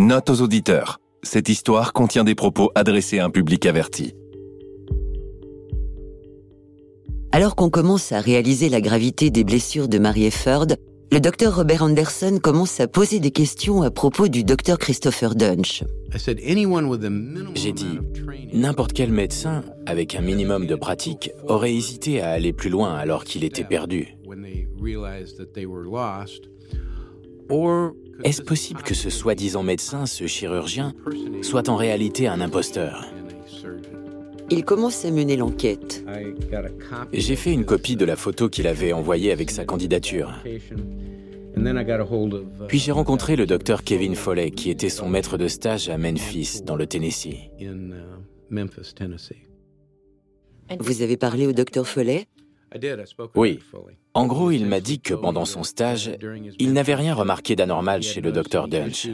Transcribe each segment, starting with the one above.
Note aux auditeurs. Cette histoire contient des propos adressés à un public averti. Alors qu'on commence à réaliser la gravité des blessures de Marie Efford, le docteur Robert Anderson commence à poser des questions à propos du docteur Christopher Dunch. J'ai dit, n'importe quel médecin, avec un minimum de pratique, aurait hésité à aller plus loin alors qu'il était perdu. Est-ce possible que ce soi-disant médecin, ce chirurgien, soit en réalité un imposteur Il commence à mener l'enquête. J'ai fait une copie de la photo qu'il avait envoyée avec sa candidature. Puis j'ai rencontré le docteur Kevin Foley, qui était son maître de stage à Memphis, dans le Tennessee. Vous avez parlé au docteur Foley Oui. En gros, il m'a dit que pendant son stage, il n'avait rien remarqué d'anormal chez le docteur Dunch.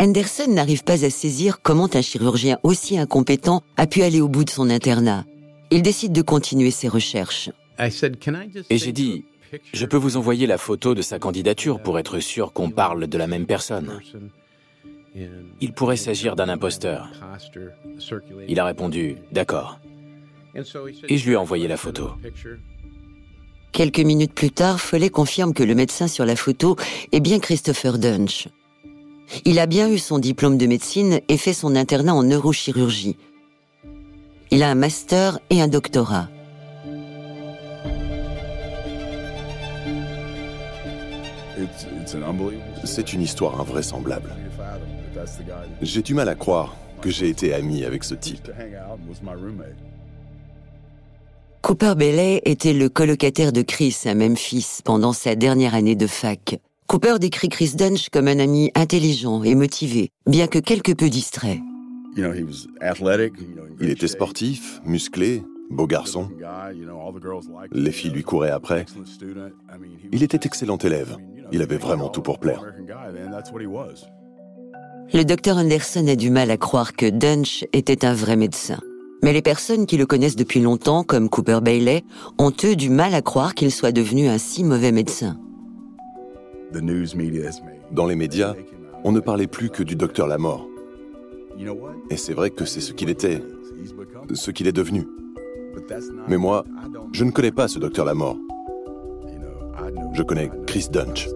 Anderson n'arrive pas à saisir comment un chirurgien aussi incompétent a pu aller au bout de son internat. Il décide de continuer ses recherches. Et j'ai dit, je peux vous envoyer la photo de sa candidature pour être sûr qu'on parle de la même personne. Il pourrait s'agir d'un imposteur. Il a répondu, d'accord. Et je lui ai envoyé la photo. Quelques minutes plus tard, Follet confirme que le médecin sur la photo est bien Christopher Dunch. Il a bien eu son diplôme de médecine et fait son internat en neurochirurgie. Il a un master et un doctorat. C'est une histoire invraisemblable. J'ai du mal à croire que j'ai été ami avec ce type. Cooper Bailey était le colocataire de Chris à Memphis pendant sa dernière année de fac. Cooper décrit Chris Dunch comme un ami intelligent et motivé, bien que quelque peu distrait. Il était sportif, musclé, beau garçon. Les filles lui couraient après. Il était excellent élève. Il avait vraiment tout pour plaire. Le docteur Anderson a du mal à croire que Dunch était un vrai médecin. Mais les personnes qui le connaissent depuis longtemps, comme Cooper Bailey, ont eux du mal à croire qu'il soit devenu un si mauvais médecin. Dans les médias, on ne parlait plus que du docteur Lamort. Et c'est vrai que c'est ce qu'il était, ce qu'il est devenu. Mais moi, je ne connais pas ce docteur Lamort. Je connais Chris Dunch.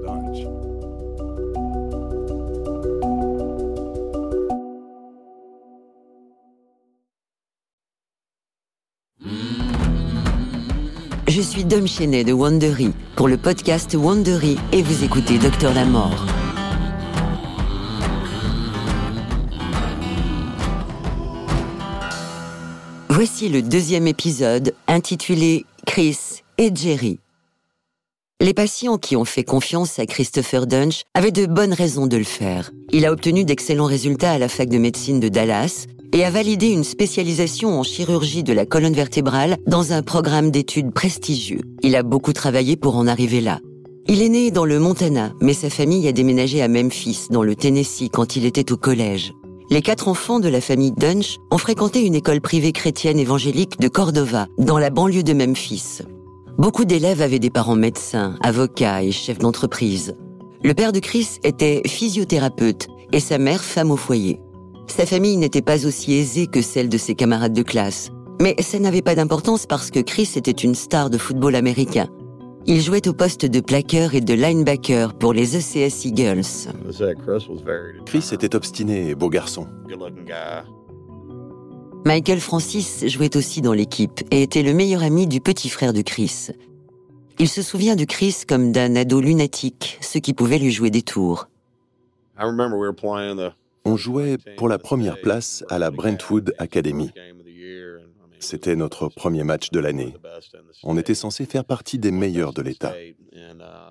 Je suis Dom Chenet de Wandery pour le podcast Wandery et vous écoutez Docteur Lamort. Voici le deuxième épisode intitulé Chris et Jerry. Les patients qui ont fait confiance à Christopher Dunch avaient de bonnes raisons de le faire. Il a obtenu d'excellents résultats à la fac de médecine de Dallas et a validé une spécialisation en chirurgie de la colonne vertébrale dans un programme d'études prestigieux. Il a beaucoup travaillé pour en arriver là. Il est né dans le Montana, mais sa famille a déménagé à Memphis, dans le Tennessee, quand il était au collège. Les quatre enfants de la famille Dunch ont fréquenté une école privée chrétienne évangélique de Cordova, dans la banlieue de Memphis. Beaucoup d'élèves avaient des parents médecins, avocats et chefs d'entreprise. Le père de Chris était physiothérapeute et sa mère femme au foyer. Sa famille n'était pas aussi aisée que celle de ses camarades de classe. Mais ça n'avait pas d'importance parce que Chris était une star de football américain. Il jouait au poste de plaqueur et de linebacker pour les ECS Eagles. Chris était obstiné et beau garçon. Michael Francis jouait aussi dans l'équipe et était le meilleur ami du petit frère de Chris. Il se souvient de Chris comme d'un ado lunatique, ce qui pouvait lui jouer des tours. On jouait pour la première place à la Brentwood Academy. C'était notre premier match de l'année. On était censé faire partie des meilleurs de l'État.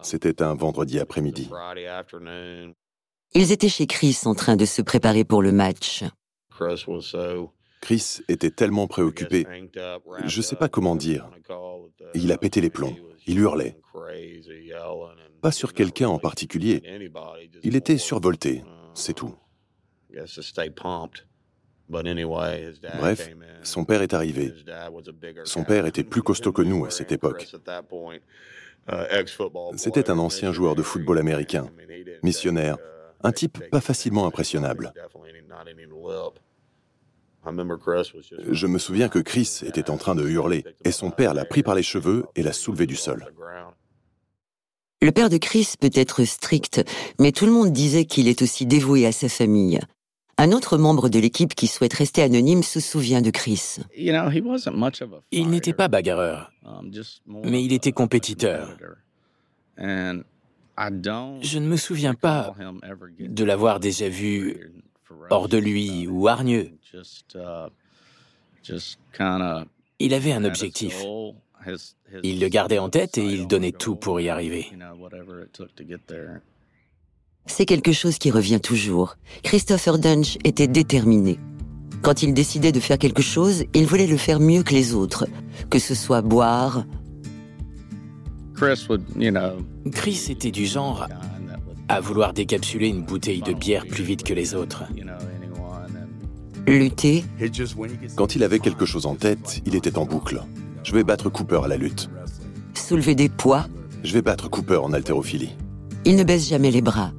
C'était un vendredi après-midi. Ils étaient chez Chris en train de se préparer pour le match. Chris était tellement préoccupé. Je ne sais pas comment dire. Il a pété les plombs. Il hurlait. Pas sur quelqu'un en particulier. Il était survolté, c'est tout. Bref, son père est arrivé. Son père était plus costaud que nous à cette époque. C'était un ancien joueur de football américain, missionnaire, Un type pas facilement impressionnable. Je me souviens que Chris était en train de hurler et son père l'a pris par les cheveux et l'a soulevé du sol. Le père de Chris peut être strict, mais tout le monde disait qu'il est aussi dévoué à sa famille. Un autre membre de l'équipe qui souhaite rester anonyme se souvient de Chris. Il n'était pas bagarreur, um, mais il était compétiteur. Je ne me souviens pas de l'avoir déjà vu hors de lui ou hargneux. Uh, il avait un objectif. Il le gardait en tête et il donnait tout pour y arriver. C'est quelque chose qui revient toujours. Christopher Dunge était déterminé. Quand il décidait de faire quelque chose, il voulait le faire mieux que les autres, que ce soit boire. Chris était du genre à vouloir décapsuler une bouteille de bière plus vite que les autres. Lutter. Quand il avait quelque chose en tête, il était en boucle. Je vais battre Cooper à la lutte. Soulever des poids. Je vais battre Cooper en haltérophilie. Il ne baisse jamais les bras.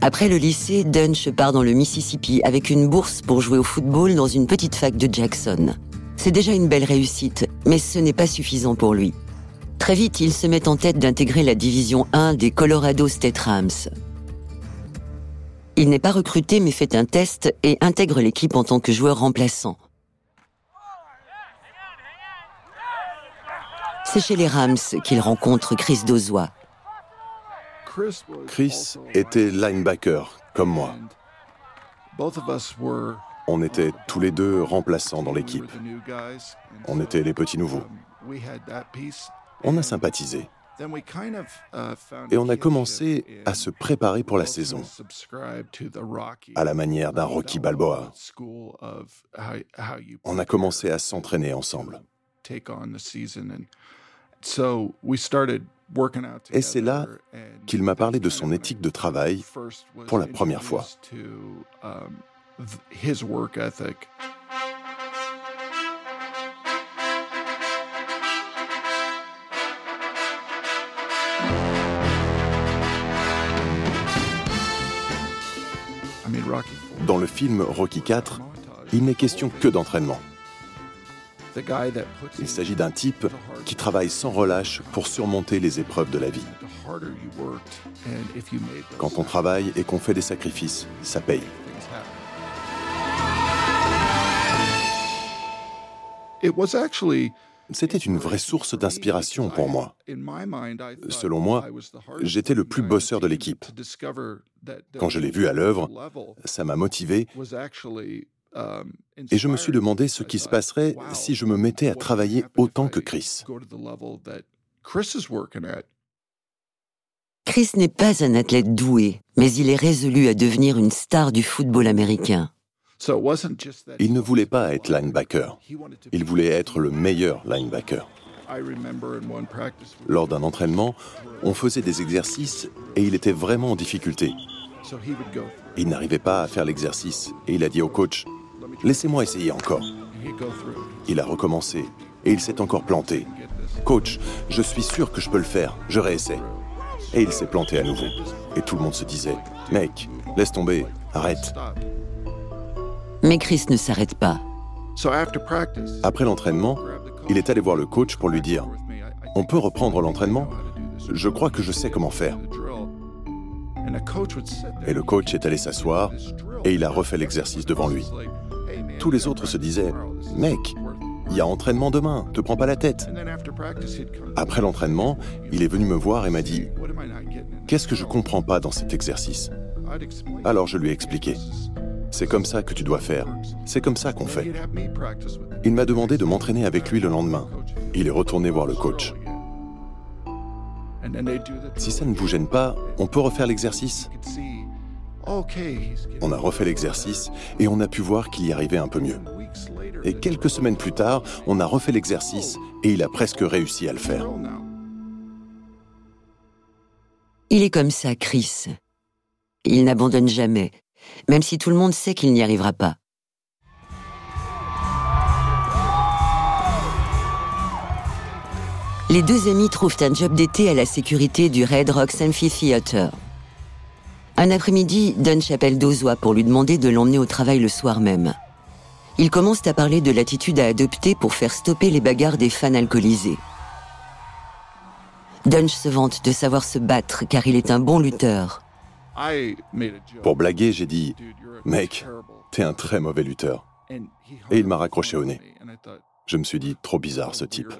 Après le lycée, Dunch part dans le Mississippi avec une bourse pour jouer au football dans une petite fac de Jackson. C'est déjà une belle réussite, mais ce n'est pas suffisant pour lui. Très vite, il se met en tête d'intégrer la division 1 des Colorado State Rams. Il n'est pas recruté mais fait un test et intègre l'équipe en tant que joueur remplaçant. C'est chez les Rams qu'il rencontre Chris Dozois, Chris était linebacker, comme moi. On était tous les deux remplaçants dans l'équipe. On était les petits nouveaux. On a sympathisé. Et on a commencé à se préparer pour la saison, à la manière d'un Rocky Balboa. On a commencé à s'entraîner ensemble. Et c'est là qu'il m'a parlé de son éthique de travail pour la première fois. Dans le film Rocky IV, il n'est question que d'entraînement. Il s'agit d'un type qui travaille sans relâche pour surmonter les épreuves de la vie. Quand on travaille et qu'on fait des sacrifices, ça paye. C'était une vraie source d'inspiration pour moi. Selon moi, j'étais le plus bosseur de l'équipe. Quand je l'ai vu à l'œuvre, ça m'a motivé et je me suis demandé ce qui se passerait si je me mettais à travailler autant que Chris. Chris n'est pas un athlète doué, mais il est résolu à devenir une star du football américain. Il ne voulait pas être linebacker, il voulait être le meilleur linebacker. Lors d'un entraînement, on faisait des exercices et il était vraiment en difficulté. Il n'arrivait pas à faire l'exercice et il a dit au coach Laissez-moi essayer encore. Il a recommencé et il s'est encore planté. Coach, je suis sûr que je peux le faire, je réessaie. Et il s'est planté à nouveau. Et tout le monde se disait, mec, laisse tomber, arrête. Mais Chris ne s'arrête pas. Après l'entraînement, il est allé voir le coach pour lui dire, on peut reprendre l'entraînement? Je crois que je sais comment faire. Et le coach est allé s'asseoir et il a refait l'exercice devant lui. Tous les autres se disaient Mec, il y a entraînement demain, te prends pas la tête. Après l'entraînement, il est venu me voir et m'a dit Qu'est-ce que je comprends pas dans cet exercice? Alors je lui ai expliqué. C'est comme ça que tu dois faire. C'est comme ça qu'on fait. Il m'a demandé de m'entraîner avec lui le lendemain. Il est retourné voir le coach. Si ça ne vous gêne pas, on peut refaire l'exercice on a refait l'exercice et on a pu voir qu'il y arrivait un peu mieux. Et quelques semaines plus tard, on a refait l'exercice et il a presque réussi à le faire. Il est comme ça, Chris. Il n'abandonne jamais, même si tout le monde sait qu'il n'y arrivera pas. Les deux amis trouvent un job d'été à la sécurité du Red Rocks Amphitheater. Un après-midi, Dunch appelle Dozois pour lui demander de l'emmener au travail le soir même. Ils commencent à parler de l'attitude à adopter pour faire stopper les bagarres des fans alcoolisés. Dunch se vante de savoir se battre car il est un bon lutteur. Pour blaguer, j'ai dit Mec, t'es un très mauvais lutteur. Et il m'a raccroché au nez. Je me suis dit Trop bizarre ce type.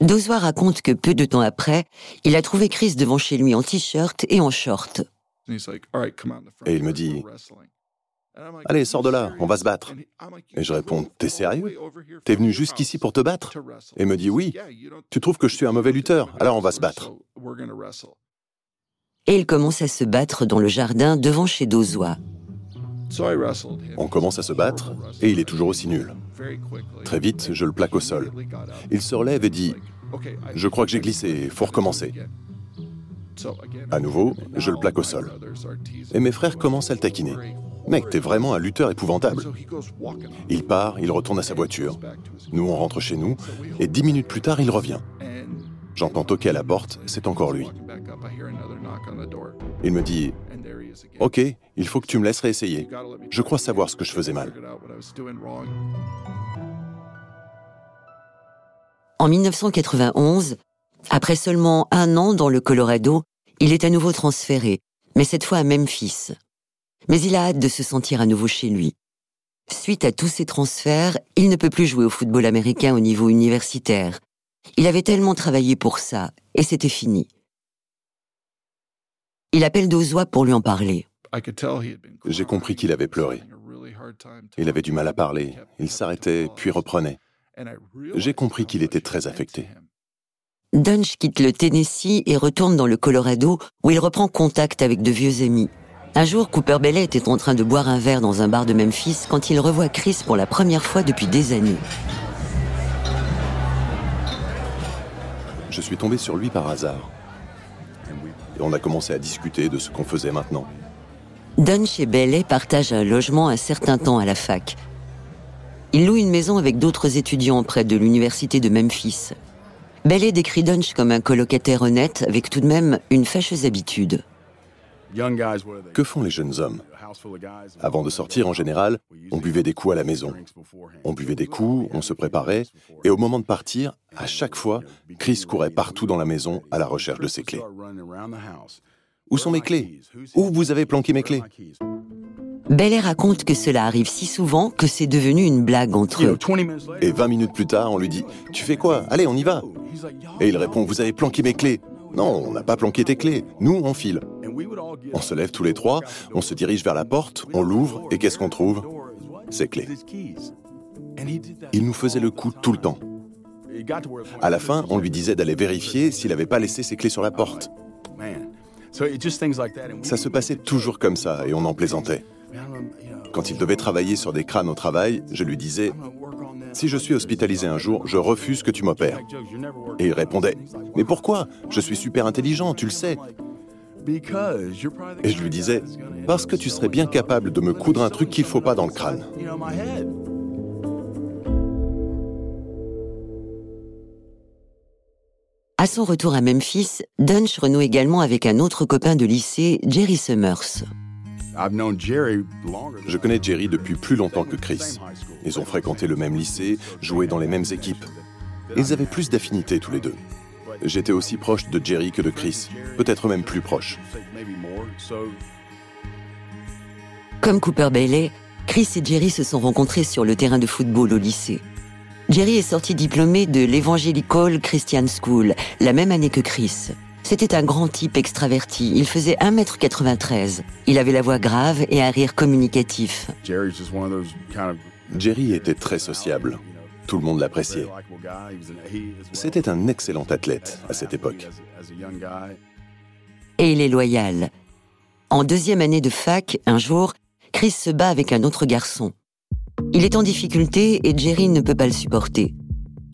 Dozois raconte que peu de temps après, il a trouvé Chris devant chez lui en t-shirt et en short. Et il me dit Allez, sors de là, on va se battre. Et je réponds T'es sérieux? T'es venu jusqu'ici pour te battre? Et il me dit Oui. Tu trouves que je suis un mauvais lutteur Alors on va se battre. Et il commence à se battre dans le jardin devant chez Dozois. On commence à se battre et il est toujours aussi nul. Très vite, je le plaque au sol. Il se relève et dit Je crois que j'ai glissé, faut recommencer. À nouveau, je le plaque au sol. Et mes frères commencent à le taquiner. Mec, t'es vraiment un lutteur épouvantable. Il part, il retourne à sa voiture. Nous, on rentre chez nous, et dix minutes plus tard, il revient. J'entends toquer à la porte, c'est encore lui. Il me dit Ok, il faut que tu me laisses réessayer. Je crois savoir ce que je faisais mal. En 1991, après seulement un an dans le Colorado, il est à nouveau transféré, mais cette fois à Memphis. Mais il a hâte de se sentir à nouveau chez lui. Suite à tous ces transferts, il ne peut plus jouer au football américain au niveau universitaire. Il avait tellement travaillé pour ça, et c'était fini. Il appelle Dozois pour lui en parler. J'ai compris qu'il avait pleuré. Il avait du mal à parler, il s'arrêtait, puis reprenait. J'ai compris qu'il était très affecté. Dunch quitte le Tennessee et retourne dans le Colorado où il reprend contact avec de vieux amis. Un jour, Cooper Bellet était en train de boire un verre dans un bar de Memphis quand il revoit Chris pour la première fois depuis des années. Je suis tombé sur lui par hasard. Et on a commencé à discuter de ce qu'on faisait maintenant. Dunch et Bellet partagent un logement un certain temps à la fac. Ils louent une maison avec d'autres étudiants près de l'université de Memphis. Bellet décrit Dunch comme un colocataire honnête avec tout de même une fâcheuse habitude. Que font les jeunes hommes Avant de sortir, en général, on buvait des coups à la maison. On buvait des coups, on se préparait, et au moment de partir, à chaque fois, Chris courait partout dans la maison à la recherche de ses clés. Où sont mes clés? Où vous avez planqué mes clés? Bellet raconte que cela arrive si souvent que c'est devenu une blague entre eux. Et 20 minutes plus tard, on lui dit Tu fais quoi? Allez, on y va Et il répond Vous avez planqué mes clés Non, on n'a pas planqué tes clés. Nous, on file. On se lève tous les trois, on se dirige vers la porte, on l'ouvre, et qu'est-ce qu'on trouve? Ses clés. Il nous faisait le coup tout le temps. À la fin, on lui disait d'aller vérifier s'il n'avait pas laissé ses clés sur la porte. Ça se passait toujours comme ça, et on en plaisantait. Quand il devait travailler sur des crânes au travail, je lui disais Si je suis hospitalisé un jour, je refuse que tu m'opères. Et il répondait Mais pourquoi? Je suis super intelligent, tu le sais. Et je lui disais Parce que tu serais bien capable de me coudre un truc qu'il ne faut pas dans le crâne. À son retour à Memphis, Dunch renoue également avec un autre copain de lycée, Jerry Summers. Je connais Jerry depuis plus longtemps que Chris. Ils ont fréquenté le même lycée, joué dans les mêmes équipes. Ils avaient plus d'affinités tous les deux. J'étais aussi proche de Jerry que de Chris, peut-être même plus proche. Comme Cooper Bailey, Chris et Jerry se sont rencontrés sur le terrain de football au lycée. Jerry est sorti diplômé de l'Evangelical Christian School, la même année que Chris. C'était un grand type extraverti. Il faisait 1m93. Il avait la voix grave et un rire communicatif. Jerry était très sociable. Tout le monde l'appréciait. C'était un excellent athlète à cette époque. Et il est loyal. En deuxième année de fac, un jour, Chris se bat avec un autre garçon. Il est en difficulté et Jerry ne peut pas le supporter.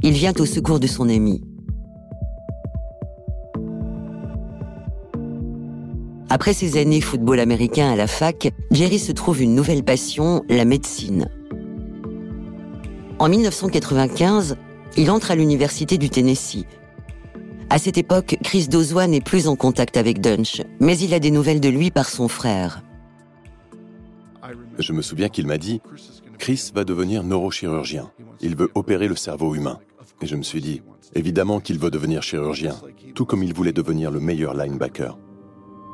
Il vient au secours de son ami. Après ses années football américain à la fac, Jerry se trouve une nouvelle passion, la médecine. En 1995, il entre à l'université du Tennessee. À cette époque, Chris Dozois n'est plus en contact avec Dunch, mais il a des nouvelles de lui par son frère. Je me souviens qu'il m'a dit Chris va devenir neurochirurgien. Il veut opérer le cerveau humain. Et je me suis dit évidemment qu'il veut devenir chirurgien, tout comme il voulait devenir le meilleur linebacker.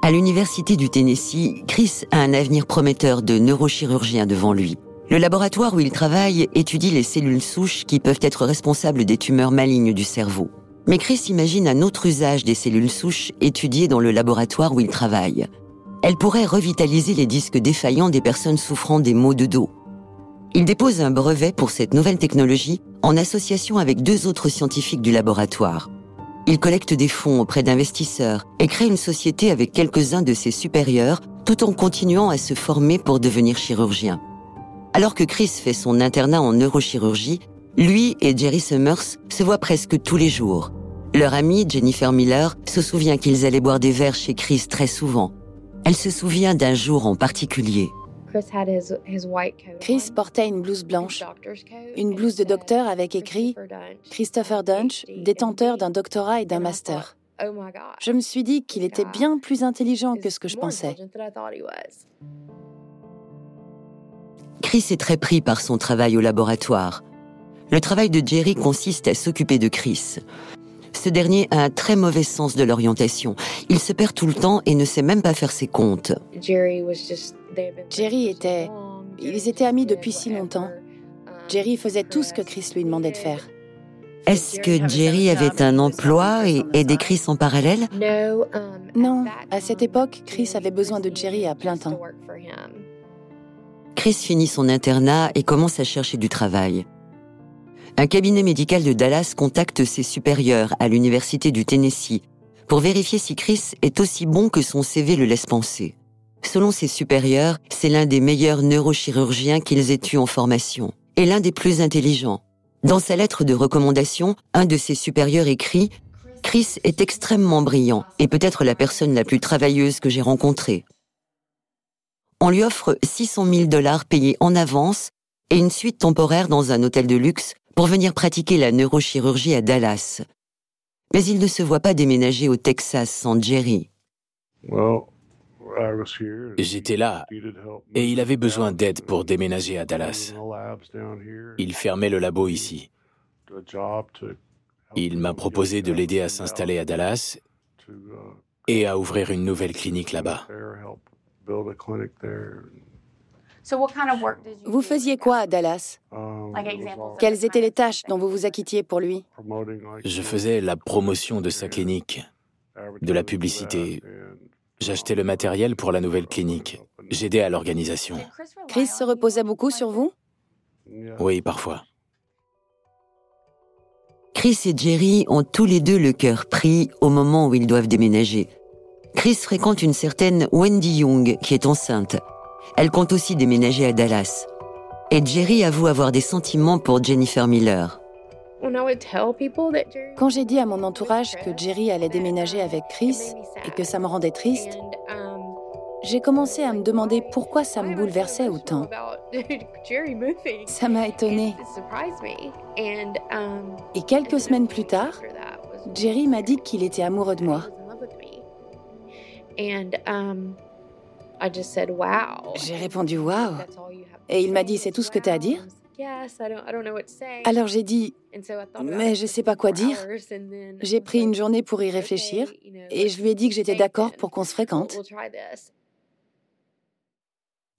À l'université du Tennessee, Chris a un avenir prometteur de neurochirurgien devant lui. Le laboratoire où il travaille étudie les cellules souches qui peuvent être responsables des tumeurs malignes du cerveau. Mais Chris imagine un autre usage des cellules souches étudiées dans le laboratoire où il travaille. Elles pourraient revitaliser les disques défaillants des personnes souffrant des maux de dos. Il dépose un brevet pour cette nouvelle technologie en association avec deux autres scientifiques du laboratoire. Il collecte des fonds auprès d'investisseurs et crée une société avec quelques-uns de ses supérieurs tout en continuant à se former pour devenir chirurgien. Alors que Chris fait son internat en neurochirurgie, lui et Jerry Summers se voient presque tous les jours. Leur amie, Jennifer Miller, se souvient qu'ils allaient boire des verres chez Chris très souvent. Elle se souvient d'un jour en particulier. Chris portait une blouse blanche, une blouse de docteur avec écrit Christopher Dunch, détenteur d'un doctorat et d'un master. Oh je me suis dit qu'il était bien plus intelligent que ce que je pensais. Chris est très pris par son travail au laboratoire. Le travail de Jerry consiste à s'occuper de Chris. Ce dernier a un très mauvais sens de l'orientation. Il se perd tout le temps et ne sait même pas faire ses comptes. Jerry était... Ils étaient amis depuis si longtemps. Jerry faisait tout ce que Chris lui demandait de faire. Est-ce que Jerry avait un emploi et aidait Chris en parallèle? Non, à cette époque, Chris avait besoin de Jerry à plein temps. Chris finit son internat et commence à chercher du travail un cabinet médical de Dallas contacte ses supérieurs à l'Université du Tennessee pour vérifier si Chris est aussi bon que son CV le laisse penser. Selon ses supérieurs, c'est l'un des meilleurs neurochirurgiens qu'ils aient eu en formation et l'un des plus intelligents. Dans sa lettre de recommandation, un de ses supérieurs écrit Chris est extrêmement brillant et peut-être la personne la plus travailleuse que j'ai rencontrée. On lui offre 600 000 dollars payés en avance et une suite temporaire dans un hôtel de luxe pour venir pratiquer la neurochirurgie à Dallas. Mais il ne se voit pas déménager au Texas sans Jerry. J'étais là et il avait besoin d'aide pour déménager à Dallas. Il fermait le labo ici. Il m'a proposé de l'aider à s'installer à Dallas et à ouvrir une nouvelle clinique là-bas. Vous faisiez quoi à Dallas? Quelles étaient les tâches dont vous vous acquittiez pour lui? Je faisais la promotion de sa clinique, de la publicité. J'achetais le matériel pour la nouvelle clinique. J'aidais à l'organisation. Chris se reposait beaucoup sur vous? Oui, parfois. Chris et Jerry ont tous les deux le cœur pris au moment où ils doivent déménager. Chris fréquente une certaine Wendy Young qui est enceinte. Elle compte aussi déménager à Dallas. Et Jerry avoue avoir des sentiments pour Jennifer Miller. Quand j'ai dit à mon entourage que Jerry allait déménager avec Chris et que ça me rendait triste, j'ai commencé à me demander pourquoi ça me bouleversait autant. Ça m'a étonnée. Et quelques semaines plus tard, Jerry m'a dit qu'il était amoureux de moi. J'ai répondu wow. Et il m'a dit c'est tout ce que tu as à dire? Alors j'ai dit mais je ne sais pas quoi dire. J'ai pris une journée pour y réfléchir et je lui ai dit que j'étais d'accord pour qu'on se fréquente.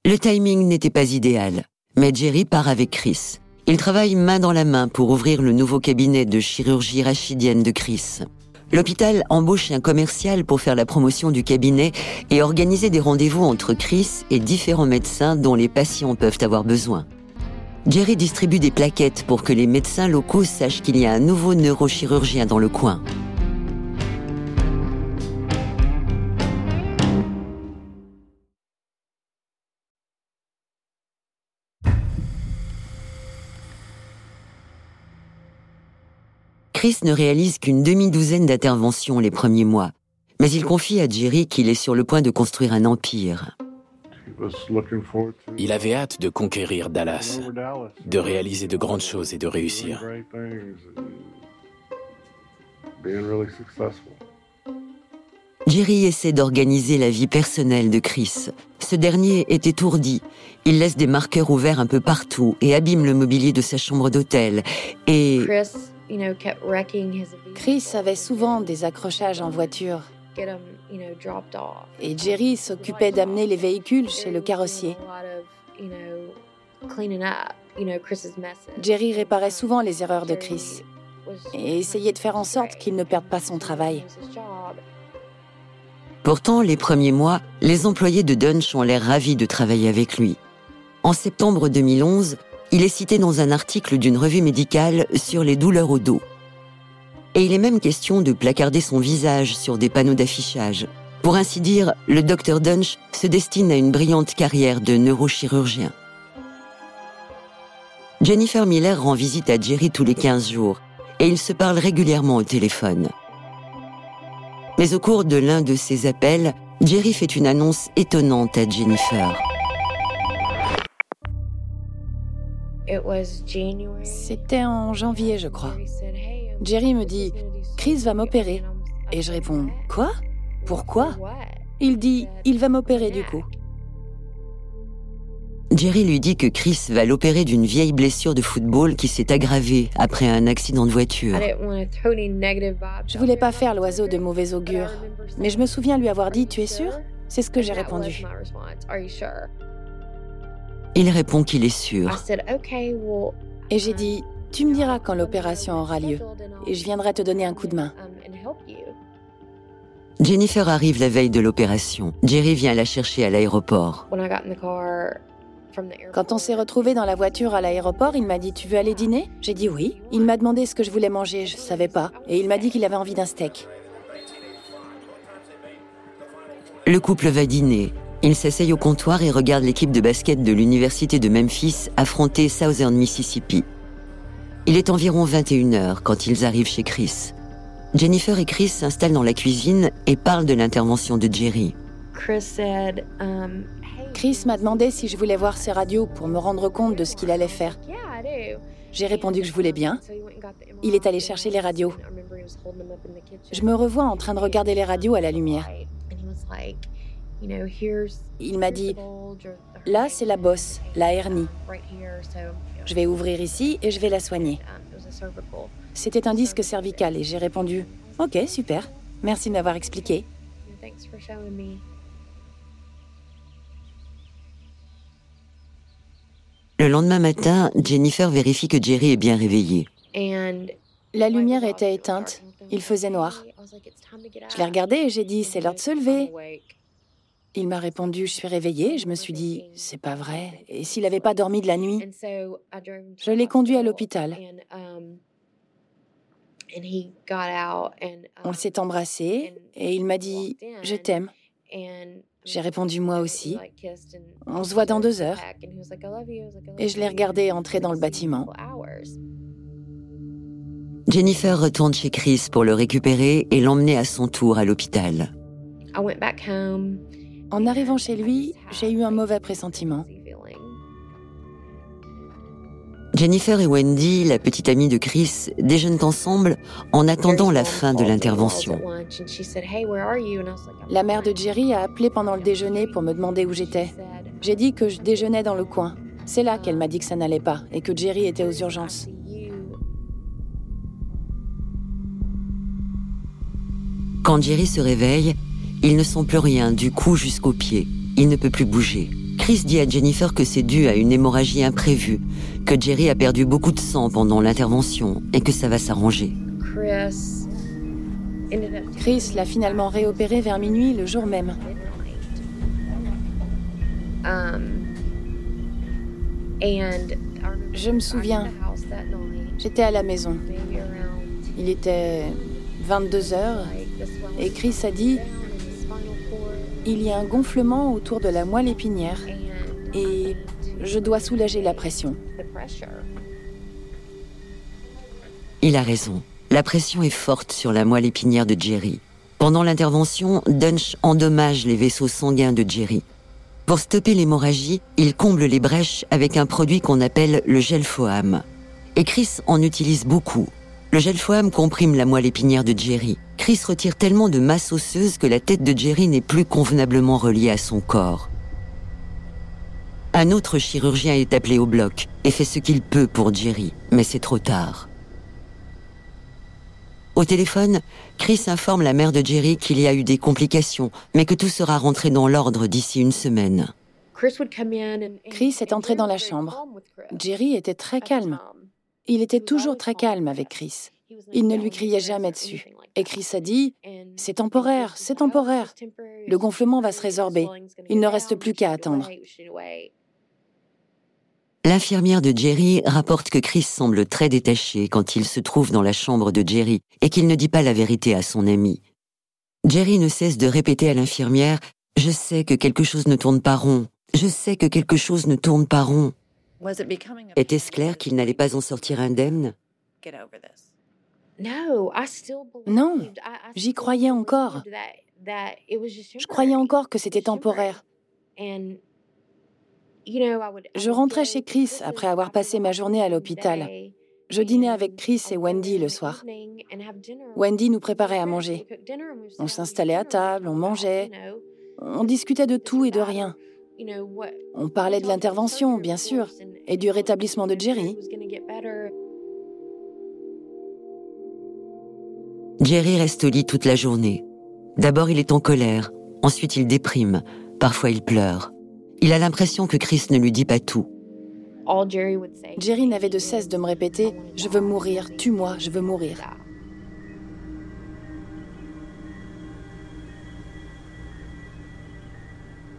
Le timing n'était pas idéal, mais Jerry part avec Chris. Il travaille main dans la main pour ouvrir le nouveau cabinet de chirurgie rachidienne de Chris. L'hôpital embauche un commercial pour faire la promotion du cabinet et organiser des rendez-vous entre Chris et différents médecins dont les patients peuvent avoir besoin. Jerry distribue des plaquettes pour que les médecins locaux sachent qu'il y a un nouveau neurochirurgien dans le coin. Chris ne réalise qu'une demi-douzaine d'interventions les premiers mois, mais il confie à Jerry qu'il est sur le point de construire un empire. Il avait hâte de conquérir Dallas, de réaliser de grandes choses et de réussir. Jerry essaie d'organiser la vie personnelle de Chris. Ce dernier est étourdi. Il laisse des marqueurs ouverts un peu partout et abîme le mobilier de sa chambre d'hôtel. Et... Chris avait souvent des accrochages en voiture. Et Jerry s'occupait d'amener les véhicules chez le carrossier. Jerry réparait souvent les erreurs de Chris et essayait de faire en sorte qu'il ne perde pas son travail. Pourtant, les premiers mois, les employés de Dunch ont l'air ravis de travailler avec lui. En septembre 2011, il est cité dans un article d'une revue médicale sur les douleurs au dos. Et il est même question de placarder son visage sur des panneaux d'affichage. Pour ainsi dire, le docteur Dunch se destine à une brillante carrière de neurochirurgien. Jennifer Miller rend visite à Jerry tous les 15 jours et ils se parlent régulièrement au téléphone. Mais au cours de l'un de ces appels, Jerry fait une annonce étonnante à Jennifer. C'était en janvier, je crois. Jerry me dit, Chris va m'opérer. Et je réponds, quoi? Pourquoi? Il dit, il va m'opérer du coup. Jerry lui dit que Chris va l'opérer d'une vieille blessure de football qui s'est aggravée après un accident de voiture. Je voulais pas faire l'oiseau de mauvais augure, mais je me souviens lui avoir dit Tu es sûr C'est ce que j'ai répondu. Il répond qu'il est sûr. Et j'ai dit Tu me diras quand l'opération aura lieu, et je viendrai te donner un coup de main. Jennifer arrive la veille de l'opération. Jerry vient la chercher à l'aéroport. Quand on s'est retrouvés dans la voiture à l'aéroport, il m'a dit Tu veux aller dîner? J'ai dit oui. Il m'a demandé ce que je voulais manger, je savais pas. Et il m'a dit qu'il avait envie d'un steak. Le couple va dîner. Il s'essaye au comptoir et regarde l'équipe de basket de l'université de Memphis affronter Southern Mississippi. Il est environ 21h quand ils arrivent chez Chris. Jennifer et Chris s'installent dans la cuisine et parlent de l'intervention de Jerry. Chris said, um, Chris m'a demandé si je voulais voir ses radios pour me rendre compte de ce qu'il allait faire. J'ai répondu que je voulais bien. Il est allé chercher les radios. Je me revois en train de regarder les radios à la lumière. Il m'a dit, là c'est la bosse, la hernie. Je vais ouvrir ici et je vais la soigner. C'était un disque cervical et j'ai répondu, ok, super, merci de m'avoir expliqué. Le lendemain matin, Jennifer vérifie que Jerry est bien réveillé. La lumière était éteinte. Il faisait noir. Je l'ai regardé et j'ai dit C'est l'heure de se lever. Il m'a répondu Je suis réveillé. Je me suis dit C'est pas vrai. Et s'il n'avait pas dormi de la nuit? Je l'ai conduit à l'hôpital. On s'est embrassé et il m'a dit Je t'aime. J'ai répondu moi aussi. On se voit dans deux heures. Et je l'ai regardé entrer dans le bâtiment. Jennifer retourne chez Chris pour le récupérer et l'emmener à son tour à l'hôpital. En arrivant chez lui, j'ai eu un mauvais pressentiment. Jennifer et Wendy, la petite amie de Chris, déjeunent ensemble en attendant la fin de l'intervention. La mère de Jerry a appelé pendant le déjeuner pour me demander où j'étais. J'ai dit que je déjeunais dans le coin. C'est là qu'elle m'a dit que ça n'allait pas et que Jerry était aux urgences. Quand Jerry se réveille, il ne sent plus rien du cou jusqu'aux pieds. Il ne peut plus bouger. Chris dit à Jennifer que c'est dû à une hémorragie imprévue, que Jerry a perdu beaucoup de sang pendant l'intervention et que ça va s'arranger. Chris l'a finalement réopéré vers minuit le jour même. Je me souviens, j'étais à la maison. Il était 22 heures et Chris a dit il y a un gonflement autour de la moelle épinière et je dois soulager la pression. Il a raison. La pression est forte sur la moelle épinière de Jerry. Pendant l'intervention, Dunch endommage les vaisseaux sanguins de Jerry. Pour stopper l'hémorragie, il comble les brèches avec un produit qu'on appelle le gel Foam. Et Chris en utilise beaucoup. Le gel Foam comprime la moelle épinière de Jerry. Chris retire tellement de masse osseuse que la tête de Jerry n'est plus convenablement reliée à son corps. Un autre chirurgien est appelé au bloc et fait ce qu'il peut pour Jerry, mais c'est trop tard. Au téléphone, Chris informe la mère de Jerry qu'il y a eu des complications, mais que tout sera rentré dans l'ordre d'ici une semaine. Chris est entré dans la chambre. Jerry était très calme. Il était toujours très calme avec Chris. Il ne lui criait jamais dessus. Et Chris a dit C'est temporaire, c'est temporaire. Le gonflement va se résorber. Il ne reste plus qu'à attendre. L'infirmière de Jerry rapporte que Chris semble très détaché quand il se trouve dans la chambre de Jerry et qu'il ne dit pas la vérité à son ami. Jerry ne cesse de répéter à l'infirmière Je sais que quelque chose ne tourne pas rond. Je sais que quelque chose ne tourne pas rond. Était-ce clair qu'il n'allait pas en sortir indemne? Non, j'y croyais encore. Je croyais encore que c'était temporaire. Je rentrais chez Chris après avoir passé ma journée à l'hôpital. Je dînais avec Chris et Wendy le soir. Wendy nous préparait à manger. On s'installait à table, on mangeait, on discutait de tout et de rien. On parlait de l'intervention, bien sûr, et du rétablissement de Jerry. Jerry reste au lit toute la journée. D'abord il est en colère, ensuite il déprime, parfois il pleure. Il a l'impression que Chris ne lui dit pas tout. Jerry n'avait de cesse de me répéter ⁇ Je veux mourir, tue-moi, je veux mourir ⁇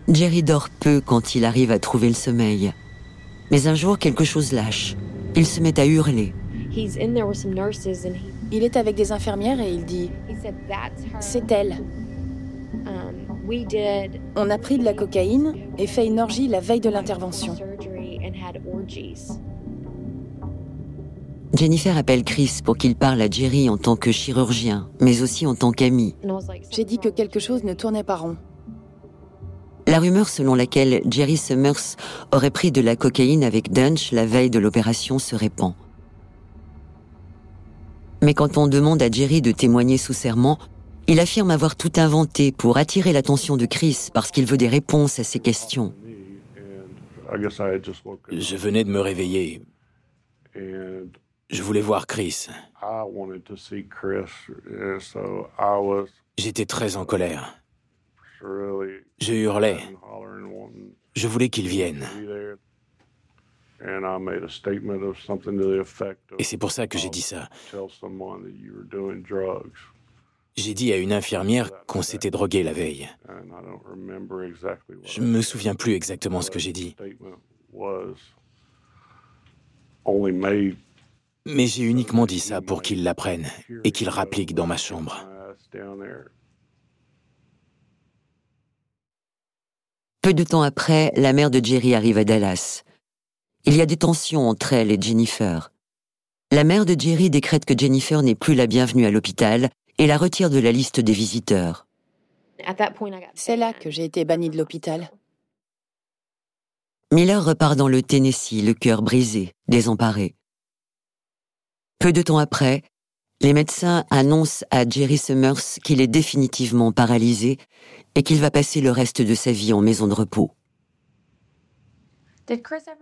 Jerry dort peu quand il arrive à trouver le sommeil. Mais un jour, quelque chose lâche. Il se met à hurler. Il est avec des infirmières et il dit ⁇ C'est elle um, On a pris de la cocaïne et fait une orgie la veille de l'intervention. Jennifer appelle Chris pour qu'il parle à Jerry en tant que chirurgien, mais aussi en tant qu'ami. J'ai dit que quelque chose ne tournait pas rond. La rumeur selon laquelle Jerry Summers aurait pris de la cocaïne avec Dunch la veille de l'opération se répand. Mais quand on demande à Jerry de témoigner sous serment, il affirme avoir tout inventé pour attirer l'attention de Chris parce qu'il veut des réponses à ses questions. Je venais de me réveiller. Je voulais voir Chris. J'étais très en colère. Je hurlais. Je voulais qu'il vienne. Et c'est pour ça que j'ai dit ça. J'ai dit à une infirmière qu'on s'était drogué la veille. Je ne me souviens plus exactement ce que j'ai dit. Mais j'ai uniquement dit ça pour qu'il l'apprenne et qu'il rapplique dans ma chambre. Peu de temps après, la mère de Jerry arrive à Dallas. Il y a des tensions entre elle et Jennifer. La mère de Jerry décrète que Jennifer n'est plus la bienvenue à l'hôpital et la retire de la liste des visiteurs. C'est là que j'ai été bannie de l'hôpital. Miller repart dans le Tennessee, le cœur brisé, désemparé. Peu de temps après, les médecins annoncent à Jerry Summers qu'il est définitivement paralysé et qu'il va passer le reste de sa vie en maison de repos.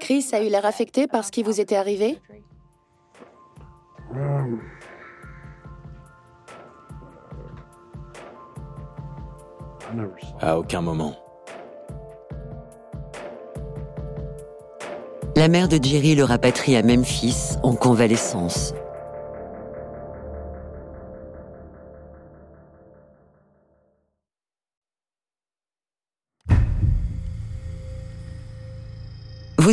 Chris a eu l'air affecté par ce qui vous était arrivé? À aucun moment. La mère de Jerry le rapatrie à Memphis en convalescence.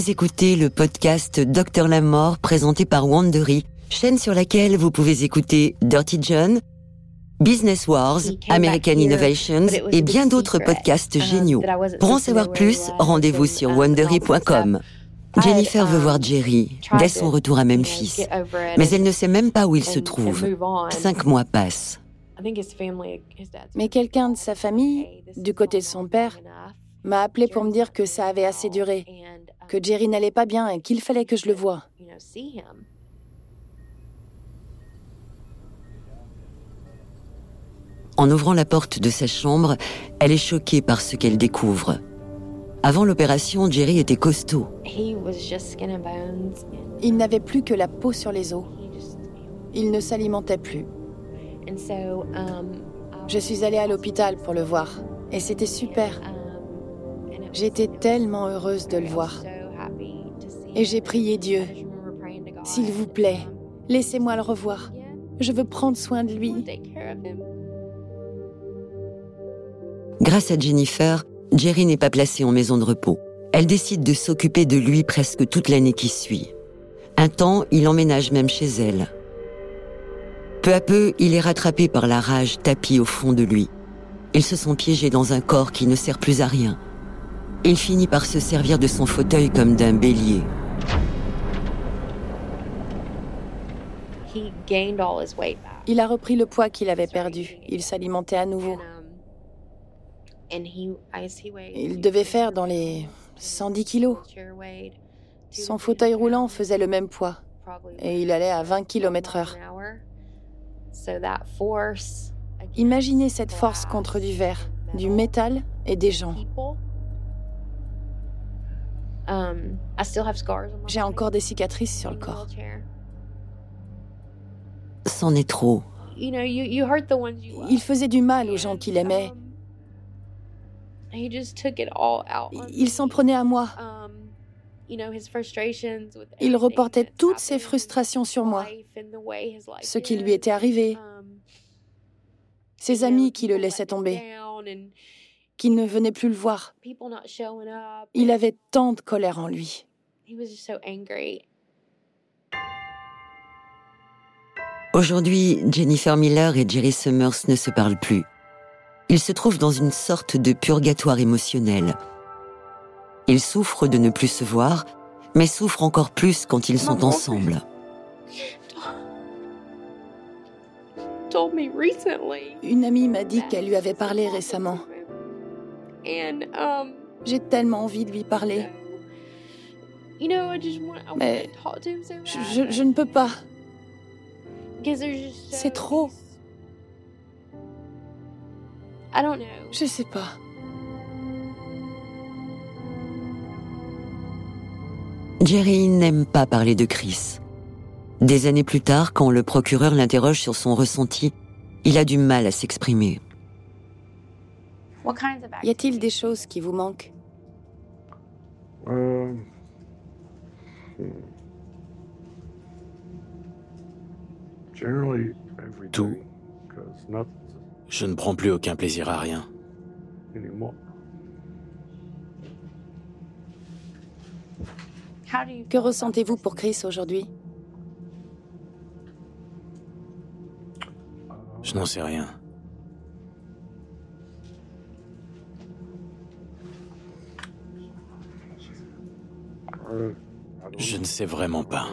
Vous écoutez le podcast Docteur la Mort présenté par Wandery, chaîne sur laquelle vous pouvez écouter Dirty John, Business Wars, American Innovations et bien d'autres podcasts uh, géniaux. Pour en savoir plus, rendez-vous sur wandery.com. Jennifer veut voir Jerry dès son retour à Memphis, mais elle ne sait même pas où il se trouve. Cinq mois passent. Mais quelqu'un de sa famille, du côté de son père, m'a appelé pour me dire que ça avait assez duré que Jerry n'allait pas bien et qu'il fallait que je le voie. En ouvrant la porte de sa chambre, elle est choquée par ce qu'elle découvre. Avant l'opération, Jerry était costaud. Il n'avait plus que la peau sur les os. Il ne s'alimentait plus. Je suis allée à l'hôpital pour le voir et c'était super. J'étais tellement heureuse de le voir. Et j'ai prié Dieu, s'il vous plaît, laissez-moi le revoir. Je veux prendre soin de lui. Grâce à Jennifer, Jerry n'est pas placée en maison de repos. Elle décide de s'occuper de lui presque toute l'année qui suit. Un temps, il emménage même chez elle. Peu à peu, il est rattrapé par la rage tapie au fond de lui. Ils se sont piégés dans un corps qui ne sert plus à rien. Il finit par se servir de son fauteuil comme d'un bélier. Il a repris le poids qu'il avait perdu. Il s'alimentait à nouveau. Il devait faire dans les 110 kilos. Son fauteuil roulant faisait le même poids et il allait à 20 km heure. Imaginez cette force contre du verre, du métal et des gens. Um, J'ai encore des cicatrices sur le corps. C'en est trop. Il faisait du mal aux gens qu'il aimait. Il s'en prenait à moi. Um, il reportait toutes ses frustrations sur moi, ce qui lui était arrivé, um, ses amis qui le laissaient tomber, qui ne venaient plus le voir. Il avait tant de colère en lui. Aujourd'hui, Jennifer Miller et Jerry Summers ne se parlent plus. Ils se trouvent dans une sorte de purgatoire émotionnel. Ils souffrent de ne plus se voir, mais souffrent encore plus quand ils sont ensemble. Une amie m'a dit qu'elle lui avait parlé récemment. Um, J'ai tellement envie de lui parler. Mais je, je ne peux pas. C'est trop. Je sais pas. Jerry n'aime pas parler de Chris. Des années plus tard, quand le procureur l'interroge sur son ressenti, il a du mal à s'exprimer. Y a-t-il des choses qui vous manquent? Euh, Tout. Je ne prends plus aucun plaisir à rien. Que ressentez-vous pour Chris aujourd'hui? Je n'en sais rien. Je ne sais vraiment pas.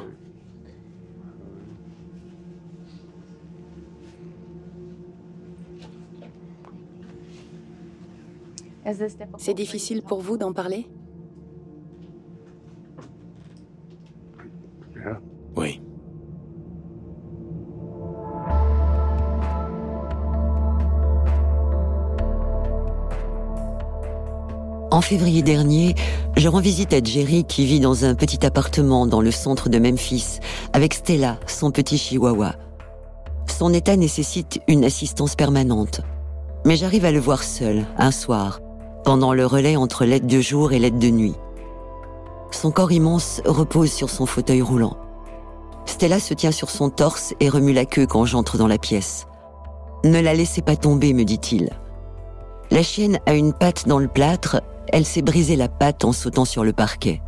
C'est difficile pour vous d'en parler? Février dernier, je rends visite à Jerry qui vit dans un petit appartement dans le centre de Memphis avec Stella, son petit chihuahua. Son état nécessite une assistance permanente. Mais j'arrive à le voir seul, un soir, pendant le relais entre l'aide de jour et l'aide de nuit. Son corps immense repose sur son fauteuil roulant. Stella se tient sur son torse et remue la queue quand j'entre dans la pièce. Ne la laissez pas tomber, me dit-il. La chienne a une patte dans le plâtre, elle s'est brisée la patte en sautant sur le parquet.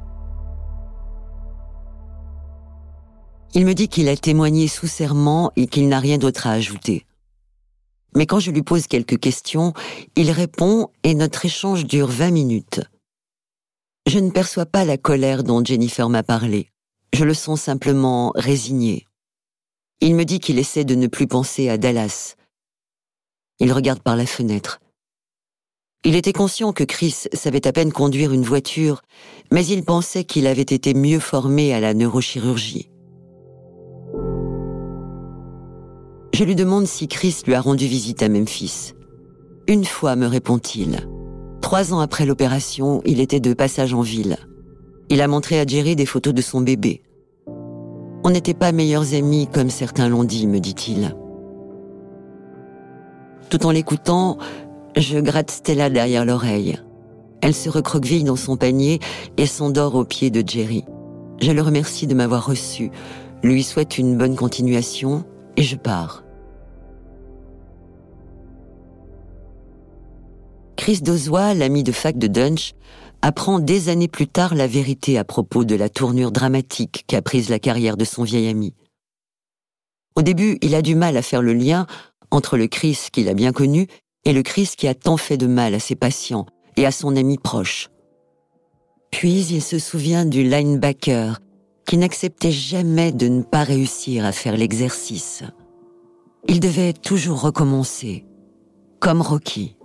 Il me dit qu'il a témoigné sous serment et qu'il n'a rien d'autre à ajouter. Mais quand je lui pose quelques questions, il répond et notre échange dure 20 minutes. Je ne perçois pas la colère dont Jennifer m'a parlé. Je le sens simplement résigné. Il me dit qu'il essaie de ne plus penser à Dallas. Il regarde par la fenêtre. Il était conscient que Chris savait à peine conduire une voiture, mais il pensait qu'il avait été mieux formé à la neurochirurgie. Je lui demande si Chris lui a rendu visite à Memphis. Une fois, me répond-il. Trois ans après l'opération, il était de passage en ville. Il a montré à Jerry des photos de son bébé. On n'était pas meilleurs amis comme certains l'ont dit, me dit-il. Tout en l'écoutant, je gratte Stella derrière l'oreille. Elle se recroqueville dans son panier et s'endort aux pieds de Jerry. Je le remercie de m'avoir reçu, lui souhaite une bonne continuation et je pars. Chris Dozois, l'ami de fac de Dunch, apprend des années plus tard la vérité à propos de la tournure dramatique qu'a prise la carrière de son vieil ami. Au début, il a du mal à faire le lien entre le Chris qu'il a bien connu et le Chris qui a tant fait de mal à ses patients et à son ami proche. Puis il se souvient du linebacker qui n'acceptait jamais de ne pas réussir à faire l'exercice. Il devait toujours recommencer, comme Rocky.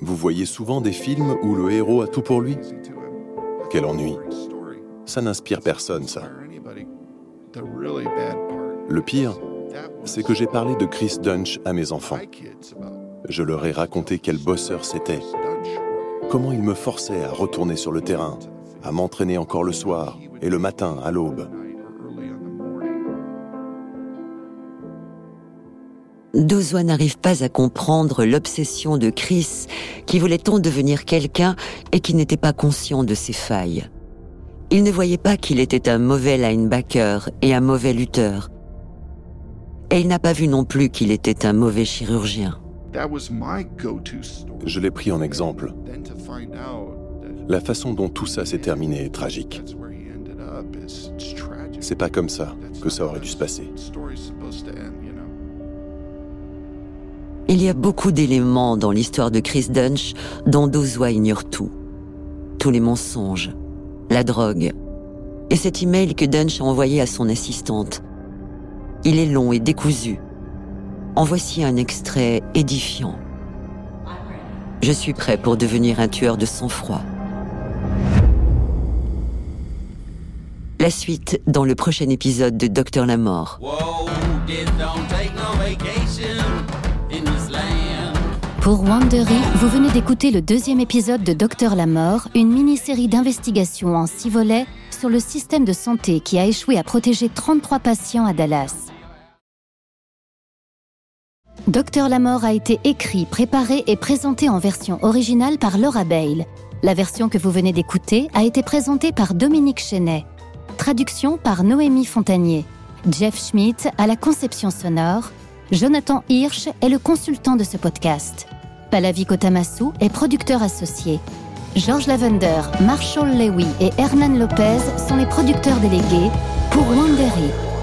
Vous voyez souvent des films où le héros a tout pour lui? Quel ennui. Ça n'inspire personne, ça. Le pire, c'est que j'ai parlé de Chris Dunch à mes enfants. Je leur ai raconté quel bosseur c'était, comment il me forçait à retourner sur le terrain, à m'entraîner encore le soir et le matin à l'aube. Dozois n'arrive pas à comprendre l'obsession de Chris qui voulait tant devenir quelqu'un et qui n'était pas conscient de ses failles. Il ne voyait pas qu'il était un mauvais linebacker et un mauvais lutteur. Et il n'a pas vu non plus qu'il était un mauvais chirurgien. Je l'ai pris en exemple. La façon dont tout ça s'est terminé est tragique. C'est pas comme ça que ça aurait dû se passer. Il y a beaucoup d'éléments dans l'histoire de Chris Dunch dont Dozois ignore tout. Tous les mensonges, la drogue, et cet email que Dunch a envoyé à son assistante. Il est long et décousu. En voici un extrait édifiant. Je suis prêt pour devenir un tueur de sang-froid. La suite dans le prochain épisode de Docteur la Mort. Pour Wandery, vous venez d'écouter le deuxième épisode de Docteur la Mort, une mini-série d'investigations en six volets sur le système de santé qui a échoué à protéger 33 patients à Dallas. Docteur la Mort a été écrit, préparé et présenté en version originale par Laura Bale. La version que vous venez d'écouter a été présentée par Dominique Chenet. Traduction par Noémie Fontanier. Jeff Schmidt à la conception sonore. Jonathan Hirsch est le consultant de ce podcast. Pallavi Kotamasu est producteur associé. George Lavender, Marshall Lewy et Hernan Lopez sont les producteurs délégués pour Wandery.